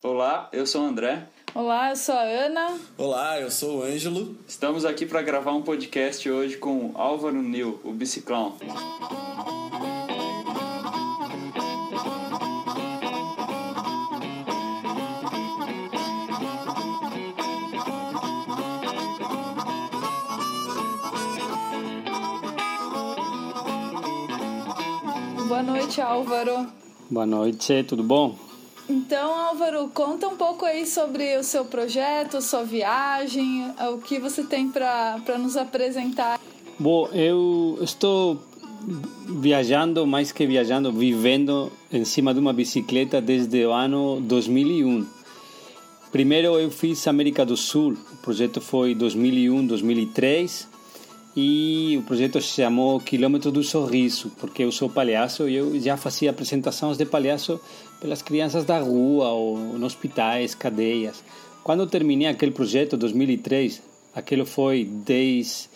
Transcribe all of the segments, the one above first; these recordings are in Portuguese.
Olá, eu sou o André. Olá, eu sou a Ana. Olá, eu sou o Ângelo. Estamos aqui para gravar um podcast hoje com Álvaro Nil, o Biciclão. Boa noite, Álvaro. Boa noite, tudo bom? Então, Álvaro, conta um pouco aí sobre o seu projeto, sua viagem, o que você tem para nos apresentar. Bom, eu estou viajando, mais que viajando, vivendo em cima de uma bicicleta desde o ano 2001. Primeiro eu fiz América do Sul, o projeto foi 2001, 2003 e o projeto se chamou Quilômetro do Sorriso, porque eu sou palhaço e eu já fazia apresentações de palhaço pelas crianças da rua ou nos hospitais, cadeias. Quando terminei aquele projeto, 2003, aquilo foi 10,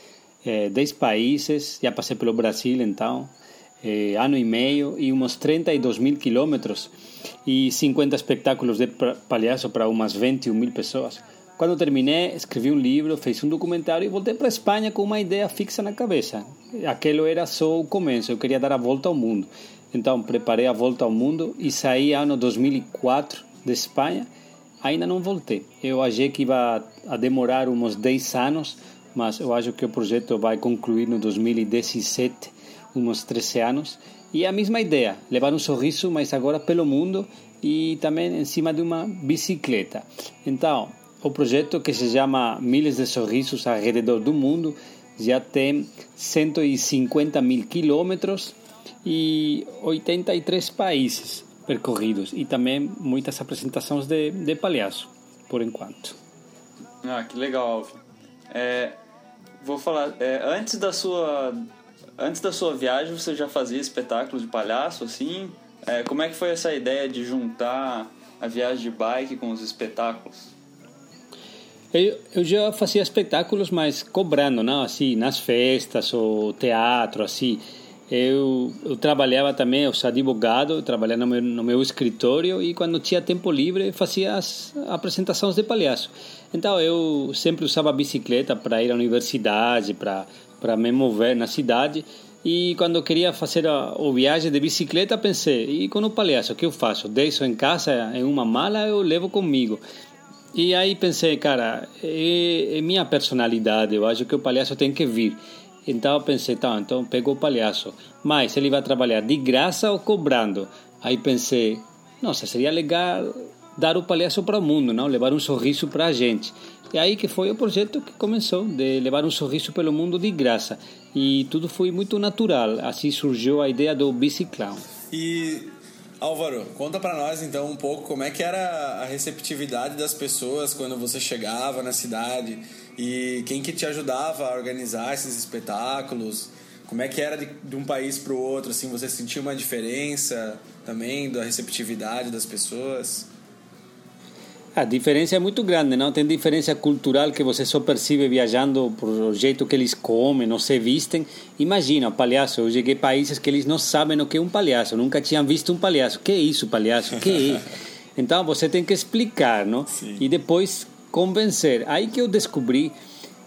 eh, 10 países, já passei pelo Brasil então, eh, ano e meio e uns 32 mil quilômetros e 50 espetáculos de palhaço para umas 21 mil pessoas. Quando terminei, escrevi um livro, fiz um documentário e voltei para a Espanha com uma ideia fixa na cabeça. Aquilo era só o começo, eu queria dar a volta ao mundo. Então, preparei a volta ao mundo e saí ano 2004 de Espanha. Ainda não voltei. Eu achei que ia a demorar uns 10 anos, mas eu acho que o projeto vai concluir no 2017, uns 13 anos. E a mesma ideia, levar um sorriso, mas agora pelo mundo e também em cima de uma bicicleta. Então, o projeto que se chama Miles de Sorrisos ao redor do mundo já tem 150 mil quilômetros e 83 países percorridos e também muitas apresentações de, de palhaço, por enquanto. Ah, que legal, Alfa. É, vou falar, é, antes da sua antes da sua viagem você já fazia espetáculos de palhaço assim? É, como é que foi essa ideia de juntar a viagem de bike com os espetáculos? Eu, eu já fazia espetáculos, mas cobrando, não? Assim, nas festas ou teatro, assim. Eu, eu trabalhava também, eu sou advogado, trabalhava no meu, no meu escritório e quando tinha tempo livre fazia as apresentações de palhaço. Então eu sempre usava a bicicleta para ir à universidade, para me mover na cidade. E quando eu queria fazer a, a viagem de bicicleta, pensei, e com o palhaço, o que eu faço? Deixo em casa, em uma mala, eu levo comigo. E aí pensei, cara, é, é, minha personalidade, eu acho que o palhaço tem que vir. Então eu pensei, tá, então pegou o palhaço. Mas ele vai trabalhar de graça ou cobrando? Aí pensei, nossa, seria legal dar o palhaço para o mundo, não? Levar um sorriso para a gente. E aí que foi o projeto que começou, de levar um sorriso pelo mundo de graça. E tudo foi muito natural. Assim surgiu a ideia do biciclão. E Álvaro, conta para nós então um pouco como é que era a receptividade das pessoas quando você chegava na cidade e quem que te ajudava a organizar esses espetáculos. Como é que era de, de um país para o outro? Assim, você sentia uma diferença também da receptividade das pessoas? A diferença é muito grande, não? Tem diferença cultural que você só percebe viajando por jeito que eles comem, não se vestem. Imagina, palhaço. Eu cheguei a países que eles não sabem o que é um palhaço, nunca tinham visto um palhaço. Que é isso, palhaço? Que é? Então você tem que explicar, não? Sim. E depois convencer. Aí que eu descobri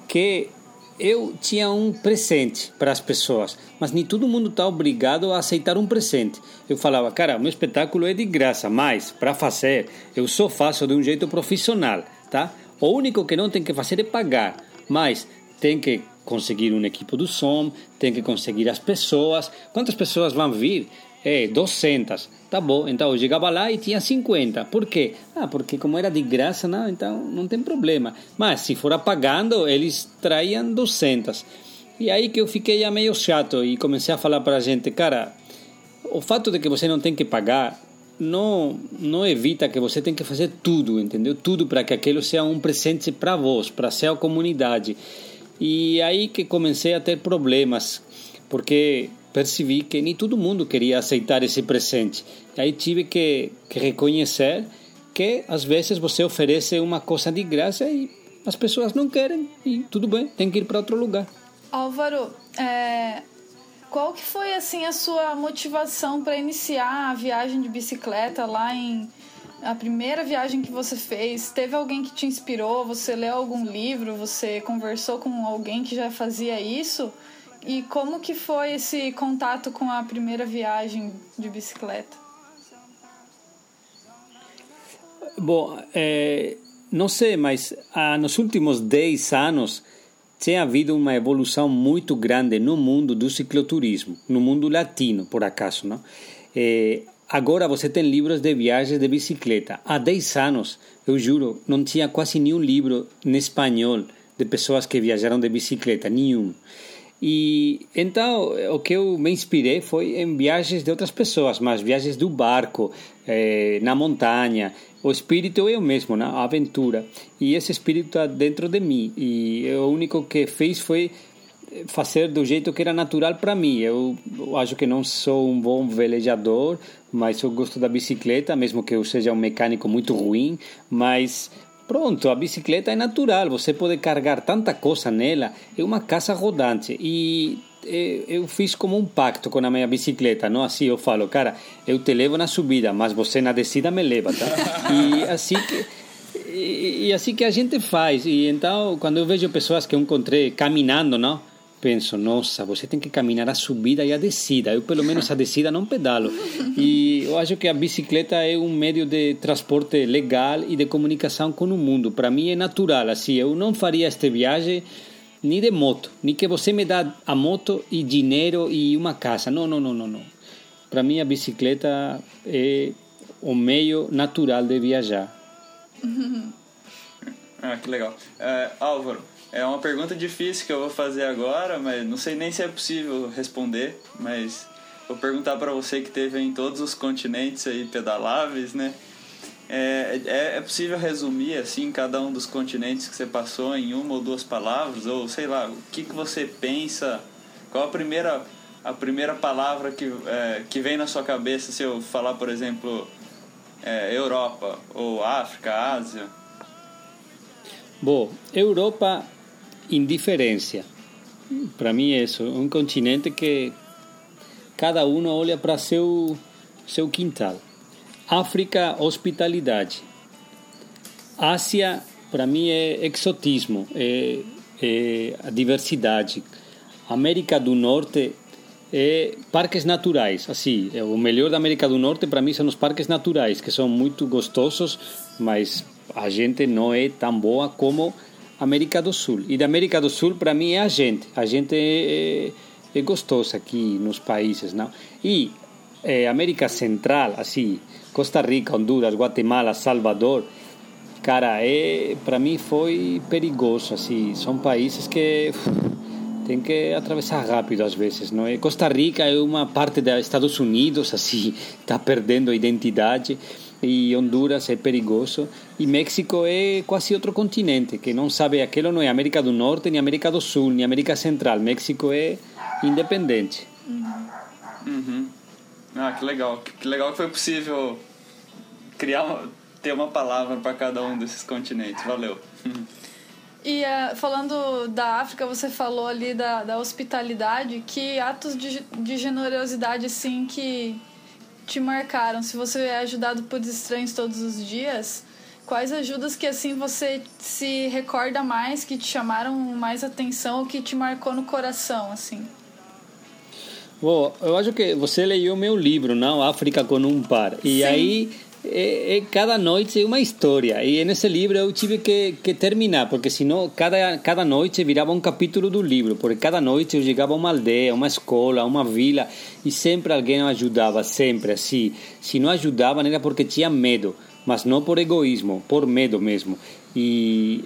que eu tinha um presente para as pessoas, mas nem todo mundo está obrigado a aceitar um presente. Eu falava, cara, meu espetáculo é de graça, mas para fazer eu só faço de um jeito profissional, tá? O único que não tem que fazer é pagar, mas tem que conseguir um equipo do som, tem que conseguir as pessoas. Quantas pessoas vão vir? É, 200. Tá bom, então eu chegava lá e tinha 50. Por quê? Ah, porque como era de graça, não, então não tem problema. Mas se for pagando, eles traíam 200. E aí que eu fiquei meio chato e comecei a falar para a gente, cara, o fato de que você não tem que pagar não não evita que você tem que fazer tudo, entendeu? Tudo para que aquilo seja um presente para vós, para a comunidade. E aí que comecei a ter problemas, porque percebi que nem todo mundo queria aceitar esse presente. Aí tive que, que reconhecer que às vezes você oferece uma coisa de graça e as pessoas não querem e tudo bem, tem que ir para outro lugar. Álvaro, é, qual que foi assim a sua motivação para iniciar a viagem de bicicleta lá em a primeira viagem que você fez, teve alguém que te inspirou? Você leu algum livro? Você conversou com alguém que já fazia isso? E como que foi esse contato com a primeira viagem de bicicleta? Bom, é, não sei, mas ah, nos últimos 10 anos tem havido uma evolução muito grande no mundo do cicloturismo, no mundo latino, por acaso, não? É, agora você tem livros de viagens de bicicleta. Há 10 anos, eu juro, não tinha quase nenhum livro em espanhol de pessoas que viajaram de bicicleta, nenhum. E então o que eu me inspirei foi em viagens de outras pessoas, mas viagens do barco, eh, na montanha. O espírito é o mesmo, na aventura. E esse espírito está dentro de mim. E o único que fez foi fazer do jeito que era natural para mim. Eu acho que não sou um bom velejador, mas eu gosto da bicicleta, mesmo que eu seja um mecânico muito ruim. Mas Pronto, a bicicleta é natural, você pode carregar tanta coisa nela, é uma casa rodante. E eu fiz como um pacto com a minha bicicleta, não? Assim eu falo, cara, eu te levo na subida, mas você na descida me leva, tá? E assim que e, e assim que a gente faz. E então, quando eu vejo pessoas que eu encontrei caminhando, não? Penso, nossa, você tem que caminhar a subida e a descida. Eu, pelo menos, a descida não pedalo. E eu acho que a bicicleta é um meio de transporte legal e de comunicação com o mundo. Para mim é natural, assim, eu não faria esta viagem nem de moto, nem que você me dá a moto e dinheiro e uma casa. Não, não, não, não, não. Para mim a bicicleta é o meio natural de viajar. ah, que legal. Uh, Álvaro, é uma pergunta difícil que eu vou fazer agora, mas não sei nem se é possível responder, mas vou perguntar para você que teve em todos os continentes aí pedaláveis, né? É, é, é, possível resumir assim cada um dos continentes que você passou em uma ou duas palavras? Ou sei lá o que, que você pensa? Qual a primeira a primeira palavra que, é, que vem na sua cabeça se eu falar por exemplo é, Europa ou África Ásia? Bom Europa indiferencia. Para mí eso, un continente que cada uno olha para seu seu quintal. África, hospitalidade. Ásia, para mim é exotismo, é, é a diversidade. América do Norte é parques naturais, assim, é o melhor da América do Norte para mim são os parques naturais, que são muito gostosos, mas a gente não é tão boa como América do Sul. E da América do Sul, para mim, é a gente. A gente é, é, é gostosa aqui nos países, não? E é, América Central, assim, Costa Rica, Honduras, Guatemala, Salvador, cara, é, para mim foi perigoso, assim. São países que tem que atravessar rápido às vezes, não é? Costa Rica é uma parte dos Estados Unidos, assim, está perdendo a identidade e Honduras é perigoso e México é quase outro continente que não sabe aquilo não é América do Norte nem América do Sul nem América Central. México é independente uhum. ah que legal. Que legal que foi possível criar ter uma palavra para cada um desses continentes. Valeu. E uh, falando da África, você falou ali da, da hospitalidade, que atos de, de generosidade, assim, que te marcaram? Se você é ajudado por estranhos todos os dias, quais ajudas que assim você se recorda mais, que te chamaram mais atenção, ou que te marcou no coração, assim? Bom, eu acho que você leu meu livro, não? África com um par. E Sim. aí é, é, cada noite é uma história. E nesse livro eu tive que, que terminar, porque senão cada, cada noite virava um capítulo do livro. Porque cada noite eu chegava a uma aldeia, uma escola, uma vila, e sempre alguém ajudava, sempre assim. Se não ajudavam era porque tinha medo, mas não por egoísmo, por medo mesmo. E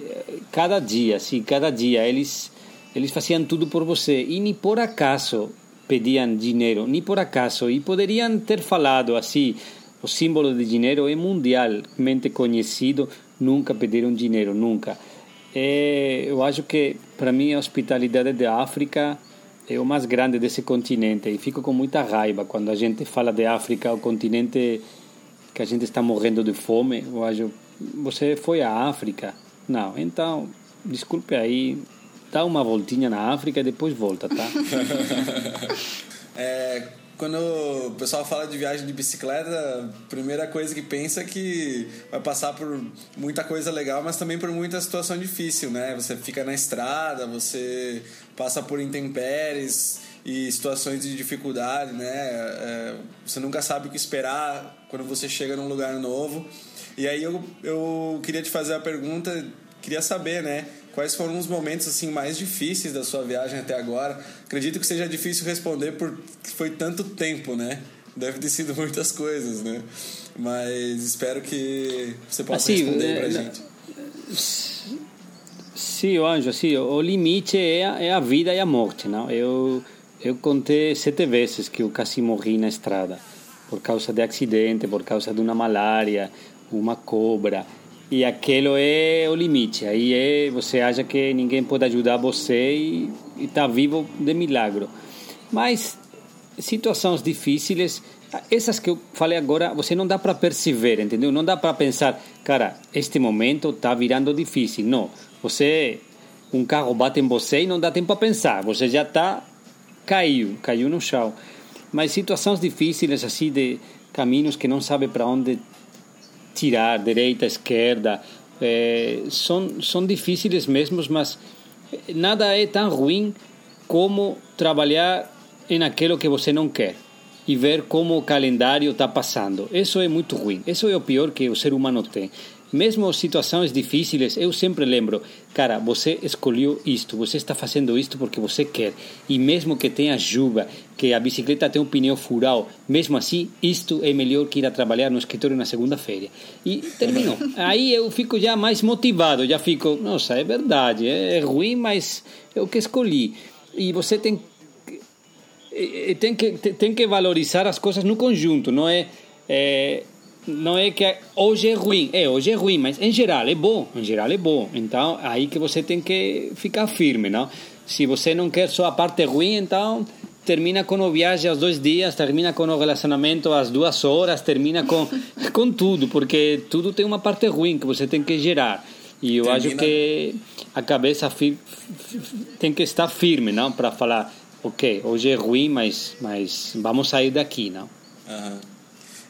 cada dia, assim, cada dia eles, eles faziam tudo por você. E nem por acaso pediam dinheiro, nem por acaso. E poderiam ter falado assim o símbolo de dinheiro é mundialmente conhecido, nunca pediram dinheiro, nunca. É, eu acho que, para mim, a hospitalidade da África é o mais grande desse continente e fico com muita raiva quando a gente fala de África, o continente que a gente está morrendo de fome. Eu acho, você foi à África? Não, então, desculpe aí, dá uma voltinha na África e depois volta, tá? é, quando o pessoal fala de viagem de bicicleta, a primeira coisa que pensa é que vai passar por muita coisa legal, mas também por muita situação difícil, né? Você fica na estrada, você passa por intempéries e situações de dificuldade, né? É, você nunca sabe o que esperar quando você chega num lugar novo. E aí eu, eu queria te fazer a pergunta, queria saber, né? Quais foram os momentos assim mais difíceis da sua viagem até agora? Acredito que seja difícil responder porque foi tanto tempo, né? Deve ter sido muitas coisas, né? Mas espero que você possa assim, responder é, pra gente. Sim, Anjo, sim, o limite é a, é a vida e a morte, não? Eu eu contei sete vezes que eu quase morri na estrada por causa de acidente, por causa de uma malária, uma cobra. E aquilo é o limite. Aí é, você acha que ninguém pode ajudar você e está vivo de milagre. Mas situações difíceis, essas que eu falei agora, você não dá para perceber, entendeu? Não dá para pensar, cara, este momento está virando difícil. Não. Você, um carro bate em você e não dá tempo a pensar. Você já está caiu, caiu no chão. Mas situações difíceis assim de caminhos que não sabe para onde tirar, direita, esquerda, é, são, são difíceis mesmo, mas nada é tão ruim como trabalhar em aquilo que você não quer e ver como o calendário está passando. Isso é muito ruim. Isso é o pior que o ser humano tem. Mesmo situações difíceis, eu sempre lembro, cara, você escolheu isto, você está fazendo isto porque você quer. E mesmo que tenha chuva, que a bicicleta tenha um pneu furado, mesmo assim, isto é melhor que ir a trabalhar no escritório na segunda-feira. E terminou. Aí eu fico já mais motivado, já fico, nossa, é verdade, é ruim, mas é o que escolhi. E você tem tem que tem que valorizar as coisas no conjunto, não é, é não é que hoje é ruim, é, hoje é ruim, mas em geral é bom, em geral é bom. Então, aí que você tem que ficar firme, não? Se você não quer só a parte ruim, então termina com o viagem aos dois dias, termina com o relacionamento às duas horas, termina com, com tudo, porque tudo tem uma parte ruim que você tem que gerar. E eu termina... acho que a cabeça tem que estar firme, não? Para falar, ok, hoje é ruim, mas, mas vamos sair daqui, não? Uhum.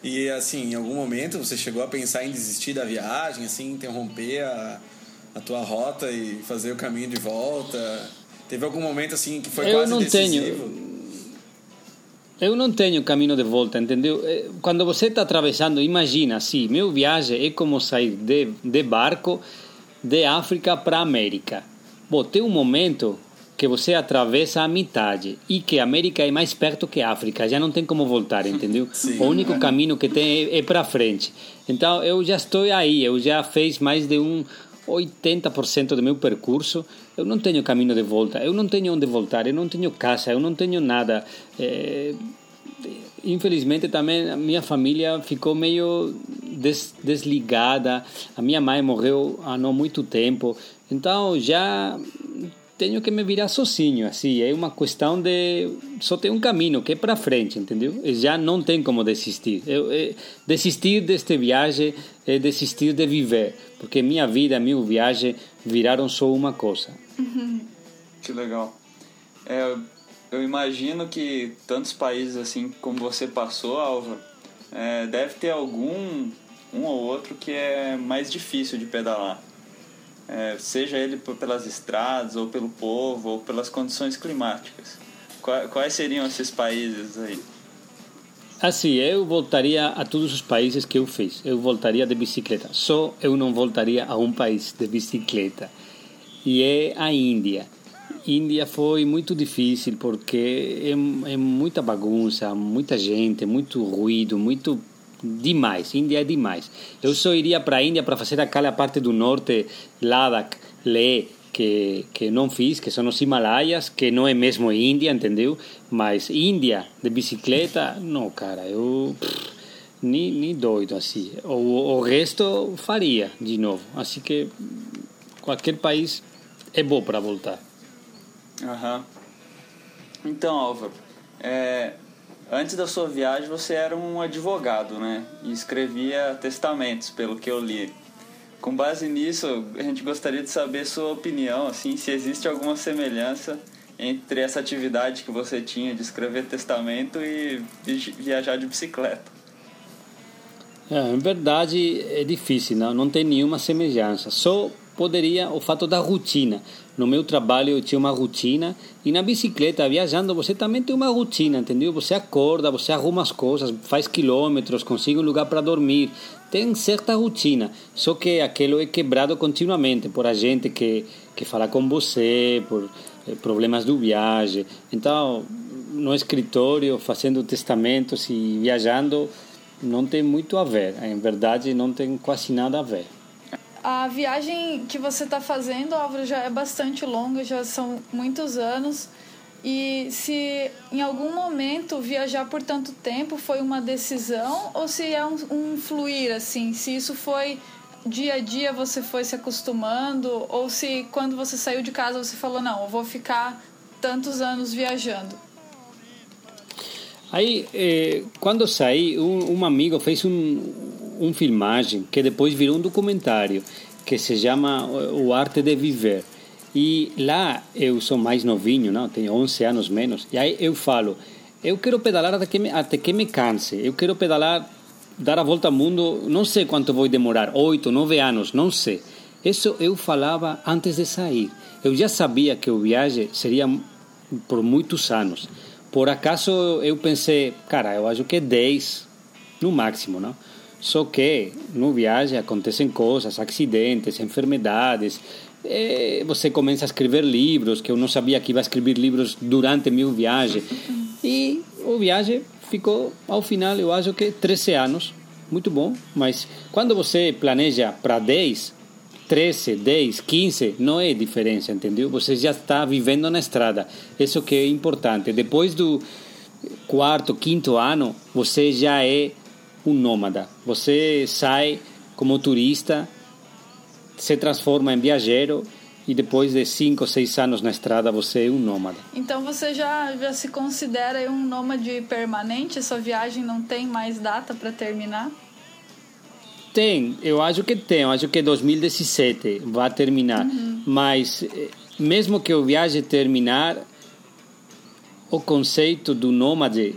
E assim, em algum momento você chegou a pensar em desistir da viagem, assim, interromper a, a tua rota e fazer o caminho de volta? Teve algum momento assim que foi eu quase não decisivo? Tenho. Eu não tenho caminho de volta, entendeu? Eh, quando você está atravessando, imagina assim, meu viagem é como sair de, de barco de África para América. Bom, tem um momento que você atravessa a metade e que a América é mais perto que a África, já não tem como voltar, entendeu? Sim, o único caminho que tem é, é para frente. Então eu já estou aí, eu já fiz mais de um 80% do meu percurso, eu não tenho caminho de volta, eu não tenho onde voltar, eu não tenho casa, eu não tenho nada. É, infelizmente também a minha família ficou meio des, desligada, a minha mãe morreu há não muito tempo, então já tenho que me virar sozinho, assim, é uma questão de só tem um caminho que é para frente, entendeu? E já não tem como desistir. Eu, é, desistir deste viagem é desistir de viver, porque minha vida, minha viagem viraram só uma coisa. Que legal. É, eu imagino que tantos países assim como você passou, Alva, é, deve ter algum um ou outro que é mais difícil de pedalar é, seja ele pelas estradas, ou pelo povo, ou pelas condições climáticas. Quais seriam esses países aí? Assim, eu voltaria a todos os países que eu fiz. Eu voltaria de bicicleta. Só eu não voltaria a um país de bicicleta. E é a Índia. Índia foi muito difícil porque é, é muita bagunça, muita gente, muito ruído, muito demais. Índia é demais. Eu só iria para a Índia para fazer aquela parte do norte, Ladakh, Leh, que, que não fiz, que são os Himalaias, que não é mesmo Índia, entendeu? Mas Índia, de bicicleta, não, cara, eu. Nem, nem doido assim. O, o resto faria de novo. Assim que qualquer país é bom para voltar. Aham. Então, Álvaro, é, Antes da sua viagem, você era um advogado, né? E escrevia testamentos, pelo que eu li. Com base nisso, a gente gostaria de saber sua opinião, assim, se existe alguma semelhança entre essa atividade que você tinha de escrever testamento e viajar de bicicleta. É, em verdade é difícil, não, não tem nenhuma semelhança. Só poderia o fato da rotina. No meu trabalho eu tinha uma rotina e na bicicleta, viajando, você também tem uma rotina, entendeu? Você acorda, você arruma as coisas, faz quilômetros, consegue um lugar para dormir. Tem certa rotina, só que aquilo é quebrado continuamente por a gente que, que fala com você, por eh, problemas do viagem. Então, no escritório, fazendo testamentos e viajando, não tem muito a ver. Em verdade, não tem quase nada a ver. A viagem que você está fazendo, Álvaro, já é bastante longa, já são muitos anos. E se em algum momento viajar por tanto tempo foi uma decisão ou se é um, um fluir assim, se isso foi dia a dia você foi se acostumando ou se quando você saiu de casa você falou não, eu vou ficar tantos anos viajando. Aí, eh, quando saí, um, um amigo fez um, um filmagem que depois virou um documentário que se chama O Arte de Viver. E lá eu sou mais novinho, não? tenho 11 anos menos, e aí eu falo, eu quero pedalar até que me, até que me canse, eu quero pedalar, dar a volta ao mundo, não sei quanto vou demorar, 8, 9 anos, não sei. Isso eu falava antes de sair. Eu já sabia que o viagem seria por muitos anos. Por acaso eu pensei, cara, eu acho que 10 no máximo, não? Só que no viagem acontecem coisas, acidentes, enfermidades. E você começa a escrever livros, que eu não sabia que ia escrever livros durante minha viagem. E o viagem ficou, ao final, eu acho que 13 anos. Muito bom, mas quando você planeja para 10, 13, 10, 15, não é diferença, entendeu? Você já está vivendo na estrada. Isso que é importante. Depois do quarto, quinto ano, você já é um nômada. Você sai como turista, se transforma em viajero e depois de cinco, seis anos na estrada você é um nômada. Então você já, já se considera um nômade permanente? Sua viagem não tem mais data para terminar? Tem, eu acho que tem. Eu acho que 2017 vai terminar. Uhum. Mas eh, mesmo que o viagem terminar, o conceito do nômade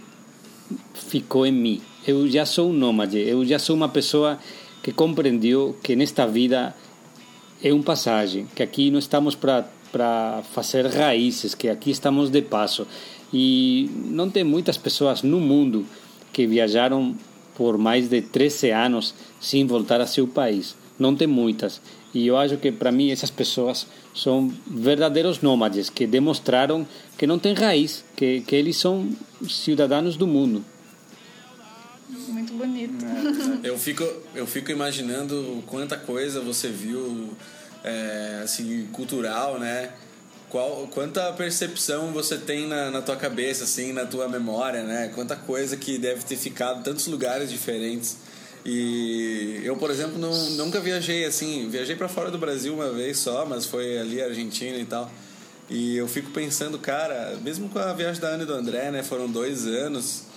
ficou em mim eu já sou um nômade, eu já sou uma pessoa que compreendeu que nesta vida é um passagem, que aqui não estamos para fazer raízes, que aqui estamos de passo. E não tem muitas pessoas no mundo que viajaram por mais de 13 anos sem voltar a seu país. Não tem muitas. E eu acho que para mim essas pessoas são verdadeiros nômades que demonstraram que não têm raiz, que, que eles são cidadãos do mundo bonito. É, eu fico, eu fico imaginando quanta coisa você viu, é, assim, cultural, né? Qual, quanta percepção você tem na, na tua cabeça, assim, na tua memória, né? Quanta coisa que deve ter ficado tantos lugares diferentes. E eu, por exemplo, não, nunca viajei assim. Viajei para fora do Brasil uma vez só, mas foi ali Argentina e tal. E eu fico pensando, cara, mesmo com a viagem da Ana e do André, né? Foram dois anos.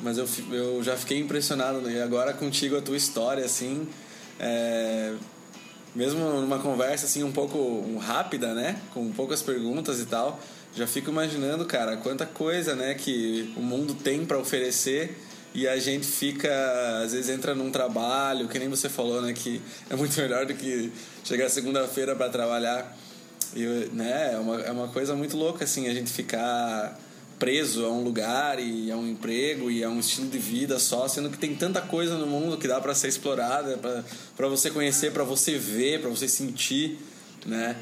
Mas eu, eu já fiquei impressionado. Né? E agora contigo, a tua história, assim. É, mesmo numa conversa assim um pouco rápida, né? Com poucas perguntas e tal. Já fico imaginando, cara, quanta coisa, né, que o mundo tem para oferecer e a gente fica, às vezes entra num trabalho, que nem você falou, né, que é muito melhor do que chegar segunda-feira para trabalhar. E, né, é uma, é uma coisa muito louca, assim, a gente ficar preso a um lugar e a um emprego e a um estilo de vida só, sendo que tem tanta coisa no mundo que dá para ser explorada, para você conhecer, para você ver, para você sentir, né?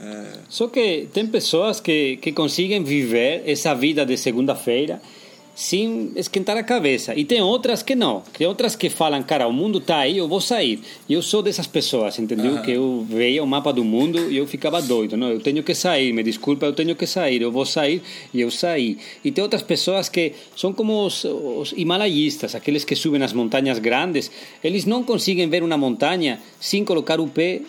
É... Só que tem pessoas que, que conseguem viver essa vida de segunda-feira sem esquentar a cabeça. E tem outras que não. Tem outras que falam, cara, o mundo está aí, eu vou sair. E eu sou dessas pessoas, entendeu? Uhum. Que eu veia o mapa do mundo e eu ficava doido. Não, eu tenho que sair, me desculpa, eu tenho que sair, eu vou sair e eu saí. E tem outras pessoas que são como os, os aqueles que subem as montanhas grandes. Eles não conseguem ver uma montanha sem colocar o pé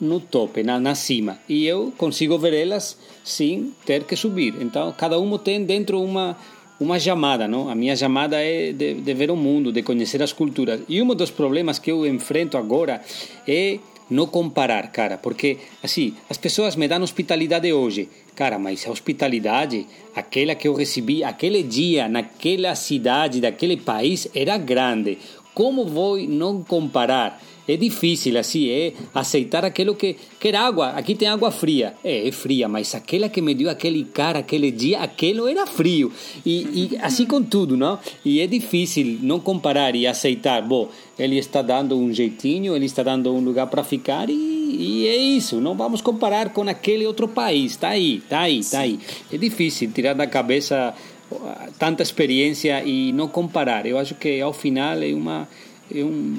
no tope, na, na cima. E eu consigo ver elas sem ter que subir. Então, cada um tem dentro uma uma chamada, não? A minha chamada é de, de ver o mundo, de conhecer as culturas. E um dos problemas que eu enfrento agora é não comparar, cara, porque assim, as pessoas me dão hospitalidade hoje, cara, mas a hospitalidade, aquela que eu recebi aquele dia, naquela cidade, daquele país, era grande. Como vou não comparar? É difícil, assim, é aceitar aquilo que. Quer água, aqui tem água fria. É, é fria, mas aquela que me deu aquele cara, aquele dia, aquilo era frio. E, e assim com tudo, não? E é difícil não comparar e aceitar. Bom, ele está dando um jeitinho, ele está dando um lugar para ficar e, e, é isso. Não vamos comparar com aquele outro país. Está aí, está aí, está aí. É difícil tirar da cabeça tanta experiência e não comparar. Eu acho que ao final é uma. É um,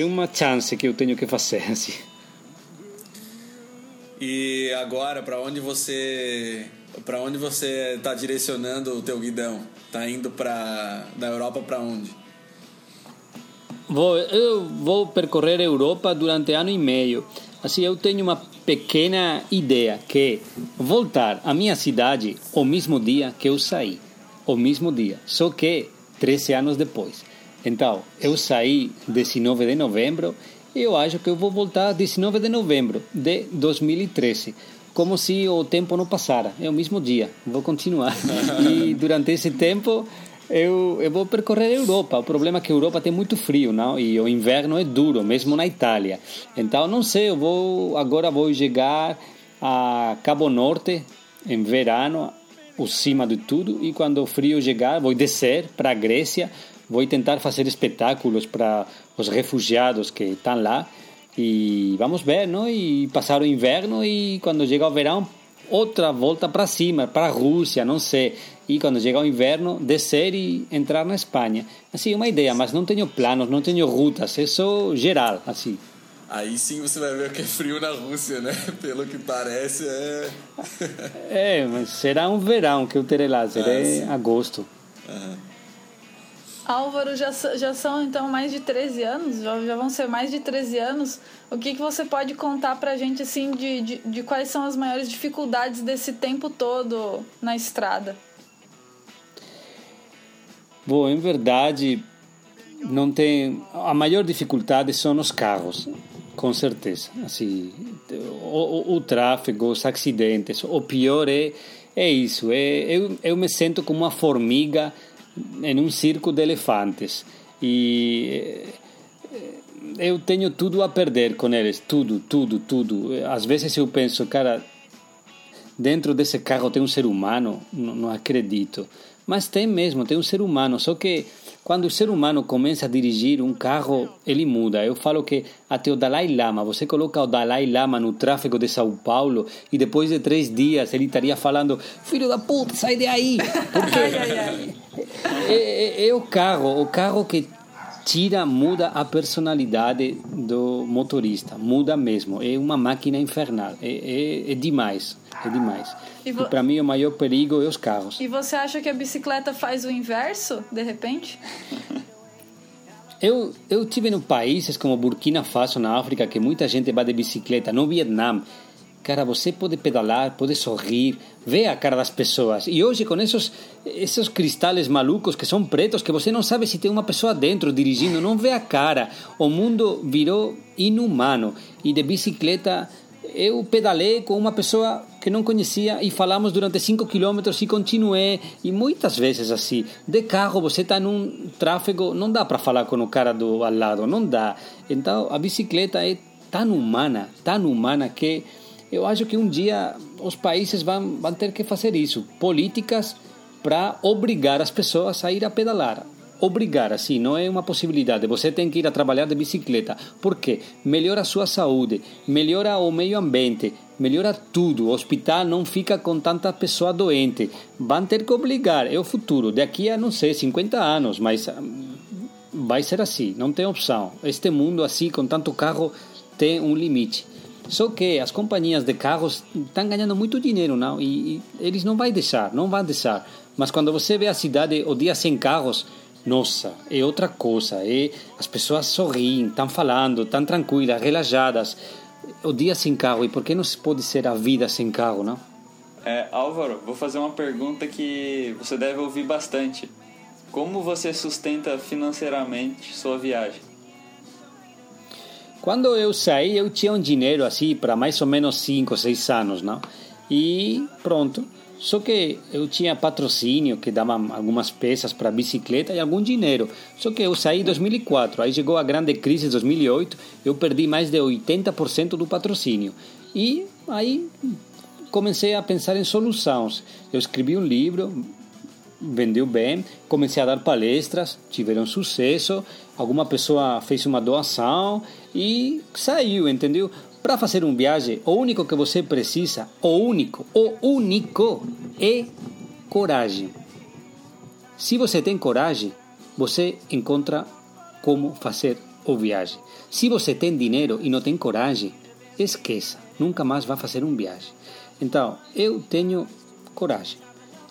é uma chance que eu tenho que fazer assim. E agora, para onde você para onde você está direcionando o teu guidão? Tá indo para da Europa para onde? Vou, eu vou percorrer a Europa durante ano e meio. Assim, eu tenho uma pequena ideia que é voltar à minha cidade o mesmo dia que eu saí, o mesmo dia, só que 13 anos depois. Então, eu saí 19 de novembro e eu acho que eu vou voltar 19 de novembro de 2013. Como se o tempo não passara. É o mesmo dia. Vou continuar. e durante esse tempo eu, eu vou percorrer a Europa. O problema é que a Europa tem muito frio, não? E o inverno é duro, mesmo na Itália. Então, não sei, eu vou agora vou chegar a Cabo Norte em verano, o cima de tudo, e quando o frio chegar, vou descer para a Grécia vou tentar fazer espetáculos para os refugiados que estão lá e vamos ver, não? E passar o inverno e quando chega o verão, outra volta para cima, para a Rússia, não sei. E quando chega o inverno, descer e entrar na Espanha. Assim, uma ideia, mas não tenho planos, não tenho rutas, é só geral, assim. Aí sim você vai ver que é frio na Rússia, né? Pelo que parece, é. é, mas será um verão que eu terei lá, será ah, agosto. Uhum. Álvaro, já, já são então mais de 13 anos, já, já vão ser mais de 13 anos. O que, que você pode contar pra gente assim de, de, de quais são as maiores dificuldades desse tempo todo na estrada? Bom, em verdade, não tem. A maior dificuldade são os carros, com certeza. Assim, o, o, o tráfego, os acidentes. O pior é, é isso. É, eu, eu me sinto como uma formiga em um circo de elefantes e eh, eu tenho tudo a perder com eles, tudo, tudo, tudo. Às vezes eu penso, cara, dentro desse carro tem um ser humano, não, não acredito. Mas tem mesmo, tem um ser humano, só que quando o ser humano começa a dirigir um carro, ele muda. Eu falo que até o Dalai Lama, você coloca o Dalai Lama no tráfego de São Paulo e depois de três dias ele estaria falando: Filho da puta, sai daí! Porque é, é, é o carro, o carro que tira, muda a personalidade do motorista, muda mesmo. É uma máquina infernal, é, é, é demais, é demais. E, vo... e para mim o maior perigo é os carros. E você acha que a bicicleta faz o inverso, de repente? Eu, eu tive em países como Burkina Faso, na África, que muita gente vai de bicicleta, no Vietnã. Cara, você pode pedalar, pode sorrir, ver a cara das pessoas. E hoje, com esses, esses cristais malucos que são pretos, que você não sabe se tem uma pessoa dentro dirigindo, não vê a cara. O mundo virou inumano. E de bicicleta eu pedalei com uma pessoa que não conhecia e falamos durante 5 quilômetros e continuei. E muitas vezes assim, de carro você está num tráfego, não dá para falar com o cara do ao lado, não dá. Então a bicicleta é tão humana, tão humana que eu acho que um dia os países vão, vão ter que fazer isso, políticas para obrigar as pessoas a ir a pedalar obrigar, assim, não é uma possibilidade. Você tem que ir a trabalhar de bicicleta. porque Melhora a sua saúde, melhora o meio ambiente, melhora tudo. O hospital não fica com tanta pessoa doente. Vão ter que obrigar, é o futuro. Daqui a, não sei, 50 anos, mas hum, vai ser assim, não tem opção. Este mundo assim, com tanto carro, tem um limite. Só que as companhias de carros estão ganhando muito dinheiro, não? E, e eles não vão deixar, não vão deixar. Mas quando você vê a cidade o dia sem carros, nossa, é outra coisa. É, as pessoas sorriem, estão falando, estão tranquilas, relaxadas. O dia sem carro, e por que não pode ser a vida sem carro, não? É, Álvaro, vou fazer uma pergunta que você deve ouvir bastante. Como você sustenta financeiramente sua viagem? Quando eu saí, eu tinha um dinheiro assim para mais ou menos 5, 6 anos, não? E pronto. Só que eu tinha patrocínio que dava algumas peças para bicicleta e algum dinheiro. Só que eu saí em 2004, aí chegou a grande crise de 2008, eu perdi mais de 80% do patrocínio. E aí comecei a pensar em soluções. Eu escrevi um livro, vendeu bem, comecei a dar palestras, tiveram sucesso, alguma pessoa fez uma doação e saiu, entendeu? Para fazer uma viagem, o único que você precisa, o único, o único é coragem. Se você tem coragem, você encontra como fazer a viagem. Se você tem dinheiro e não tem coragem, esqueça, nunca mais vai fazer uma viagem. Então, eu tenho coragem.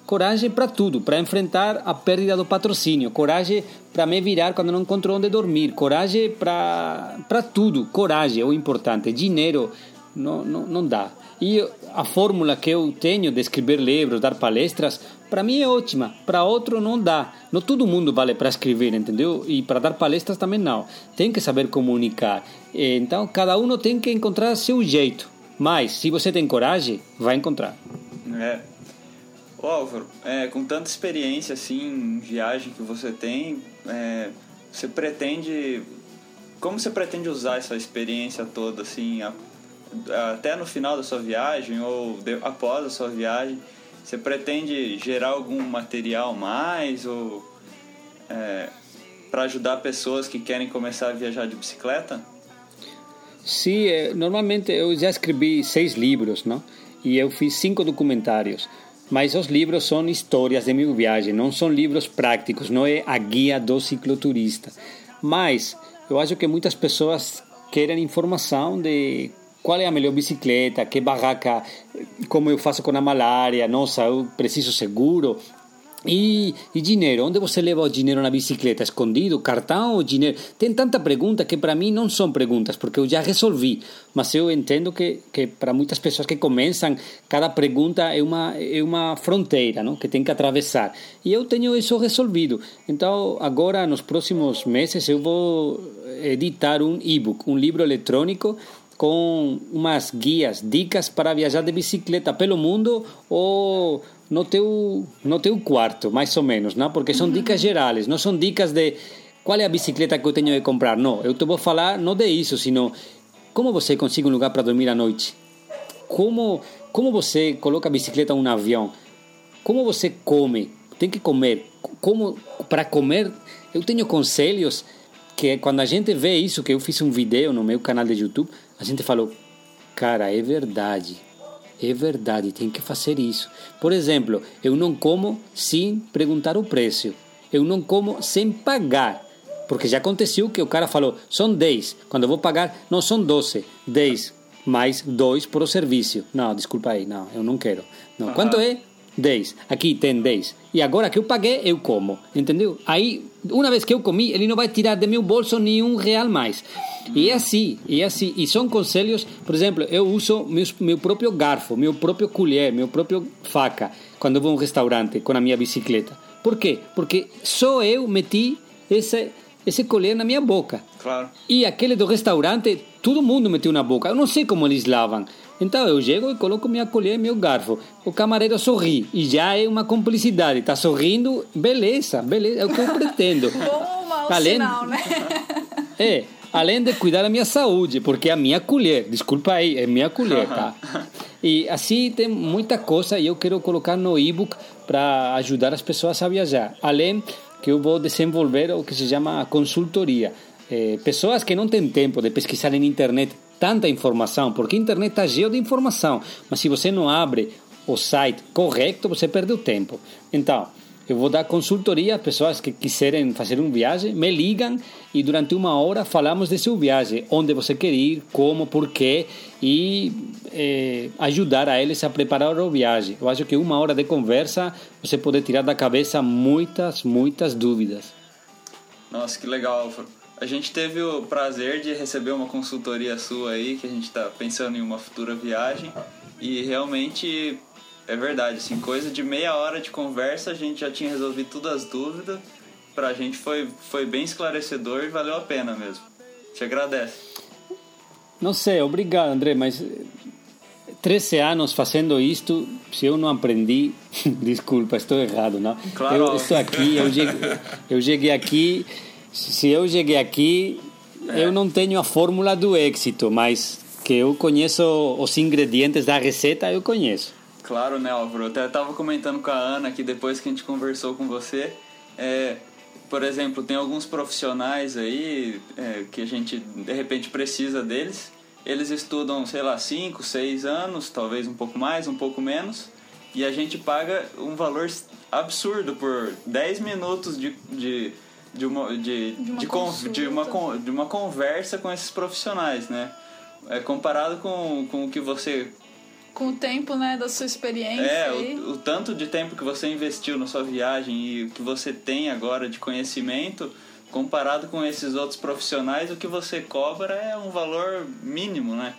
Coragem para tudo, para enfrentar a perda do patrocínio, coragem para me virar quando não encontro onde dormir, coragem para tudo, coragem é o importante, dinheiro não, não, não dá. E a fórmula que eu tenho de escrever livros, dar palestras, para mim é ótima, para outro não dá. Não todo mundo vale para escrever, entendeu? E para dar palestras também não. Tem que saber comunicar. Então, cada um tem que encontrar seu jeito. Mas, se você tem coragem, vai encontrar. É, Ô Álvaro, é, com tanta experiência assim em viagem que você tem, é, você pretende. Como você pretende usar essa experiência toda, assim, a, a, até no final da sua viagem ou de, após a sua viagem? Você pretende gerar algum material mais ou é, para ajudar pessoas que querem começar a viajar de bicicleta? Sim, é, normalmente eu já escrevi seis livros, não? E eu fiz cinco documentários. Mas os livros são histórias de minha viagem, não são livros práticos, não é a guia do cicloturista. Mas eu acho que muitas pessoas querem informação de qual é a melhor bicicleta, que barraca, como eu faço com a malária, nossa, eu preciso seguro, e, e, dinheiro? Onde você leva o dinheiro na bicicleta? Escondido? Cartão ou dinheiro? Tem tanta pergunta que para mim não são perguntas, porque eu já resolvi. Mas eu entendo que, que para muitas pessoas que começam, cada pergunta é uma, é uma fronteira não? que tem que atravessar. E eu tenho isso resolvido. Então, agora, nos próximos meses, eu vou editar um e-book, um livro eletrônico com umas guias, dicas para viajar de bicicleta pelo mundo ou no teu, no teu quarto, mais ou menos, não? porque são dicas gerais, não são dicas de qual é a bicicleta que eu tenho que comprar. Não, eu te vou falar não de isso, sino como você consegue um lugar para dormir à noite. Como, como você coloca a bicicleta em um avião. Como você come. Tem que comer. Como para comer, eu tenho conselhos que quando a gente vê isso, que eu fiz um vídeo no meu canal de YouTube, a gente falou, cara, é verdade é verdade, tem que fazer isso. Por exemplo, eu não como sem perguntar o preço. Eu não como sem pagar. Porque já aconteceu que o cara falou, são 10. Quando eu vou pagar, não são 12. 10 mais 2 por o serviço. Não, desculpa aí, não, eu não quero. Não. Uhum. Quanto é? 10. Aqui tem 10. E agora que eu paguei, eu como. Entendeu? Aí, uma vez que eu comi, ele não vai tirar de meu bolso nenhum real mais. E é assim, e é assim. E são conselhos, por exemplo, eu uso meu, meu próprio garfo, meu próprio colher, meu próprio faca, quando vou a um restaurante com a minha bicicleta. Por quê? Porque só eu meti esse, esse colher na minha boca. Claro. E aquele do restaurante, todo mundo meteu na boca. Eu não sei como eles lavam. Então eu chego e coloco minha colher e meu garfo. O camareiro sorri e já é uma cumplicidade. Está sorrindo, beleza, beleza, é o que eu pretendo. Bom mau além, sinal, né? É, além de cuidar da minha saúde, porque é a minha colher, desculpa aí, é minha colher, tá? E assim tem muita coisa e eu quero colocar no e-book para ajudar as pessoas a viajar. Além que eu vou desenvolver o que se chama consultoria. É, pessoas que não têm tempo de pesquisar na internet tanta informação, porque a internet está cheia de informação, mas se você não abre o site correto, você perde o tempo. Então, eu vou dar consultoria a pessoas que quiserem fazer uma viagem, me ligam e durante uma hora falamos de sua viagem, onde você quer ir, como, porquê e eh, ajudar a eles a preparar a viagem. Eu acho que uma hora de conversa você pode tirar da cabeça muitas, muitas dúvidas. Nossa, que legal, Alfredo. A gente teve o prazer de receber uma consultoria sua aí, que a gente está pensando em uma futura viagem. E realmente é verdade, assim, coisa de meia hora de conversa a gente já tinha resolvido todas as dúvidas. Pra gente foi, foi bem esclarecedor e valeu a pena mesmo. Te agradece. não sei, obrigado, André, mas 13 anos fazendo isto, se eu não aprendi, desculpa, estou errado, não? Claro. Eu estou aqui, eu cheguei, eu cheguei aqui, se eu cheguei aqui, é. eu não tenho a fórmula do êxito, mas que eu conheço os ingredientes da receita, eu conheço. Claro, né, Álvaro? Eu até estava comentando com a Ana que depois que a gente conversou com você, é, por exemplo, tem alguns profissionais aí é, que a gente de repente precisa deles. Eles estudam, sei lá, 5, 6 anos, talvez um pouco mais, um pouco menos, e a gente paga um valor absurdo por 10 minutos de, de, de, uma, de, de, uma, de, de, uma, de uma conversa com esses profissionais, né? É, comparado com, com o que você com o tempo, né, da sua experiência. É, o, o, tanto de tempo que você investiu na sua viagem e o que você tem agora de conhecimento, comparado com esses outros profissionais, o que você cobra é um valor mínimo, né?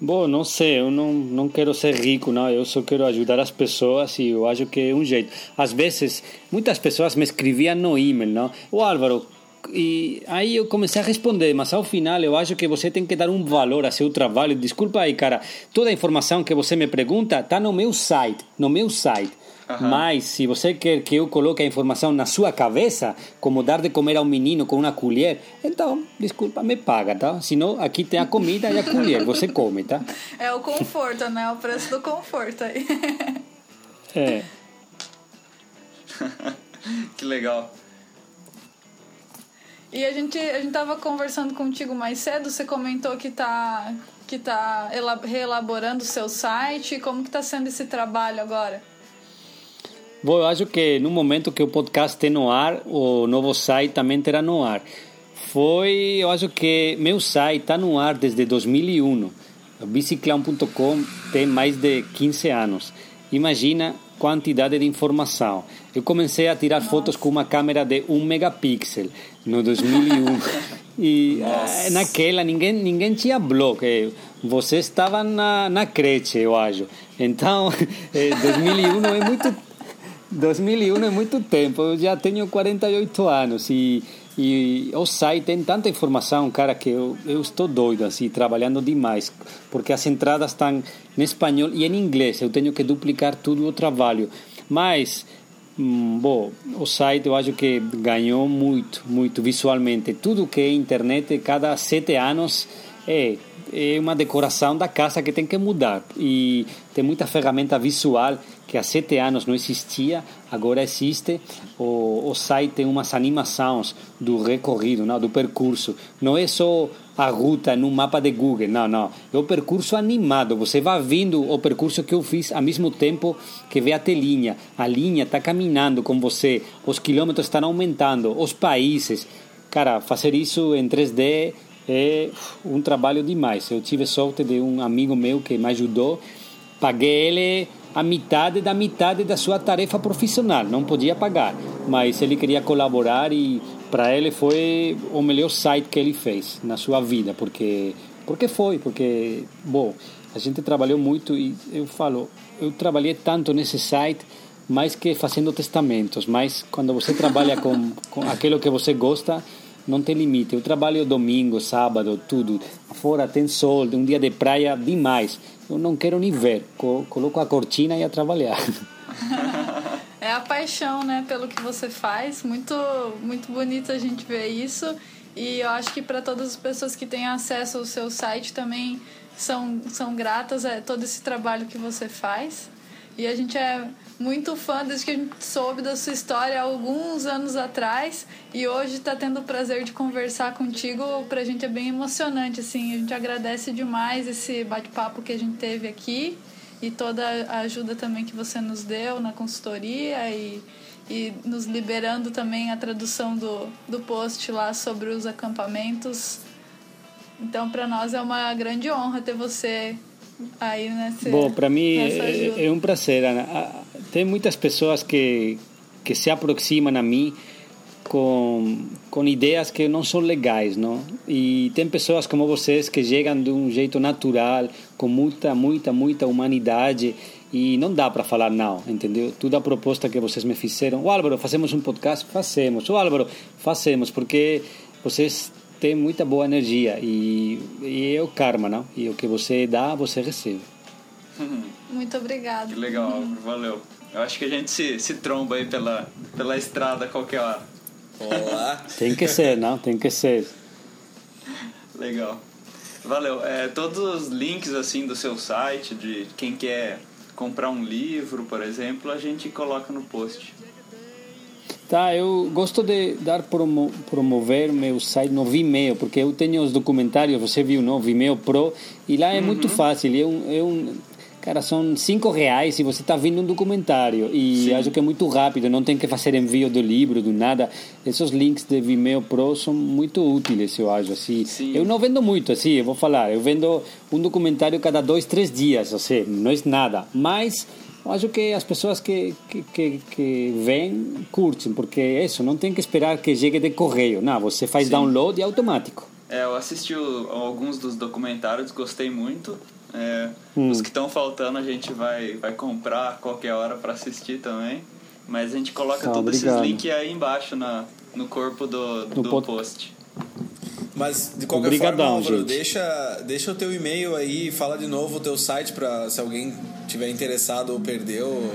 Bom, não sei, eu não, não quero ser rico, não. Eu só quero ajudar as pessoas e eu acho que é um jeito. Às vezes, muitas pessoas me escreviam no e-mail, não? O Álvaro, e aí eu comecei a responder, mas ao final eu acho que você tem que dar um valor a seu trabalho. Desculpa aí, cara, toda a informação que você me pergunta está no meu site, no meu site. Uhum. Mas se você quer que eu coloque a informação na sua cabeça, como dar de comer a um menino com uma colher, então, desculpa, me paga, tá? Senão aqui tem a comida e a colher, você come, tá? É o conforto, né? O preço do conforto aí. É. que legal. E a gente, a gente tava conversando contigo mais cedo, você comentou que tá, que tá reelaborando o seu site. Como que tá sendo esse trabalho agora? Bom, eu acho que no momento que o podcast tem no ar, o novo site também terá no ar. Foi, eu acho que meu site está no ar desde 2001. Biciclão.com tem mais de 15 anos. Imagina quantidade de informação. Eu comecei a tirar Nossa. fotos com uma câmera de 1 megapixel no 2001. e Nossa. naquela ninguém, ninguém tinha blog. Você estava na, na creche, eu acho. Então, 2001 é muito 2001 é muito tempo. Eu já tenho 48 anos e e o site tem tanta informação, cara, que eu, eu estou doido, assim, trabalhando demais. Porque as entradas estão em espanhol e em inglês. Eu tenho que duplicar tudo o trabalho. Mas, bom, o site eu acho que ganhou muito, muito visualmente. Tudo que é internet, cada sete anos, é, é uma decoração da casa que tem que mudar. E tem muita ferramenta visual que há sete anos não existia, agora existe. O, o site tem umas animações do recorrido, não, do percurso. Não é só a ruta no mapa de Google, não, não. É o percurso animado. Você vai vendo o percurso que eu fiz ao mesmo tempo que vê a telinha. A linha está caminhando com você, os quilômetros estão aumentando, os países. Cara, fazer isso em 3D é um trabalho demais. Eu tive sorte de um amigo meu que me ajudou. Paguei ele a metade da metade da sua tarefa profissional. Não podia pagar, mas ele queria colaborar e para ele foi o melhor site que ele fez na sua vida, porque porque foi, porque bom, a gente trabalhou muito e eu falo, eu trabalhei tanto nesse site mais que fazendo testamentos, mas quando você trabalha com, com aquilo que você gosta, não tem limite. Eu trabalho domingo, sábado, tudo. Fora tem sol, um dia de praia demais. Eu não quero nem ver. Coloco a cortina e a trabalhar. É a paixão, né, pelo que você faz. Muito, muito bonito a gente ver isso. E eu acho que para todas as pessoas que têm acesso ao seu site também são, são gratas a todo esse trabalho que você faz. E a gente é muito fã desde que a gente soube da sua história alguns anos atrás e hoje está tendo o prazer de conversar contigo. Para a gente é bem emocionante, assim. A gente agradece demais esse bate-papo que a gente teve aqui e toda a ajuda também que você nos deu na consultoria e, e nos liberando também a tradução do, do post lá sobre os acampamentos. Então, para nós é uma grande honra ter você aí nesse Bom, para mim é, é, um prazer, Ana. Tem muitas pessoas que, que se aproximam a mim com, com ideias que não são legais, não? E tem pessoas como vocês que chegam de um jeito natural, com muita, muita, muita humanidade e não dá para falar não, entendeu? Toda a proposta que vocês me fizeram, o Álvaro, fazemos um podcast? Fazemos. O Álvaro, fazemos, porque vocês tem muita boa energia e, e é o karma, não? E o que você dá, você recebe. Muito obrigada. Que legal, Álvaro. Valeu. Eu acho que a gente se, se tromba aí pela, pela estrada qualquer hora. Olá. Tem que ser, não? Tem que ser. Legal. Valeu. É, todos os links assim do seu site, de quem quer comprar um livro, por exemplo, a gente coloca no post. Tá, eu gosto de dar promo, promover meu site no Vimeo, porque eu tenho os documentários, você viu, não? Vimeo Pro, e lá é muito fácil, é um, é um cara, são cinco reais e você está vendo um documentário, e Sim. acho que é muito rápido, não tem que fazer envio do livro, do nada, esses links de Vimeo Pro são muito úteis, eu acho, assim, Sim. eu não vendo muito, assim, eu vou falar, eu vendo um documentário cada dois, três dias, ou seja, não é nada, mas... Eu acho que as pessoas que, que, que, que vêm curtem, porque é isso, não tem que esperar que chegue de correio. Não, você faz download e é automático. É, eu assisti o- alguns dos documentários, gostei muito. É, Hum. Os que estão faltando a gente vai, vai comprar a qualquer hora para assistir também. Mas a gente coloca Tá, todos esses links aí embaixo na, no corpo do, No do pod- post. Mas de qualquer Obrigadão, forma, Álvaro, gente. deixa, deixa o teu e-mail aí, fala de novo o teu site para se alguém tiver interessado ou perdeu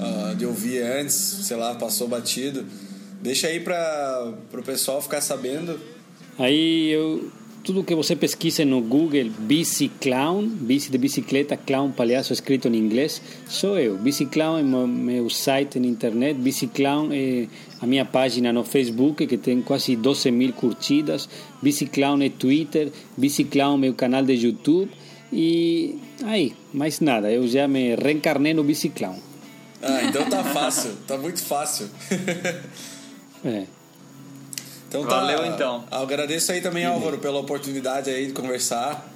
ah, de ouvir antes, sei lá, passou batido. Deixa aí para o pessoal ficar sabendo. Aí eu, tudo que você pesquisa no Google, Bici Clown, de bicicleta, clown, palhaço escrito em inglês, sou eu. Bici Clown é meu, meu site na internet, Bici Clown é a minha página no Facebook, que tem quase 12 mil curtidas, Bici Clown é Twitter, Bici Clown é meu canal de YouTube, e aí, mais nada, eu já me reencarnei no Bici Clown. Ah, então tá fácil, tá muito fácil. É. Então tá. Valeu, então. Agradeço aí também, Álvaro, pela oportunidade aí de conversar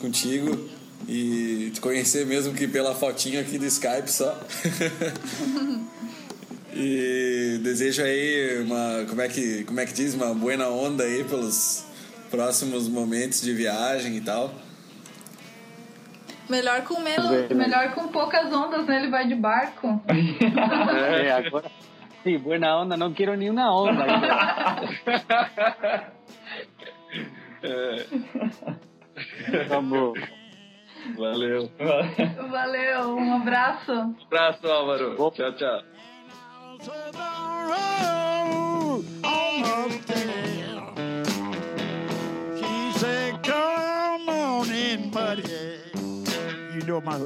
contigo e te conhecer mesmo que pela fotinha aqui do Skype só. e desejo aí uma, como é que, como é que diz, uma buena onda aí pelos próximos momentos de viagem e tal. Melhor com menos, melhor com poucas ondas, né? Ele vai de barco. É, agora. Sí, buena onda, no quiero ni una onda. Vamos. Valeu. Valeu, um abraço. Um Álvaro. Bom. Tchau, tchau. My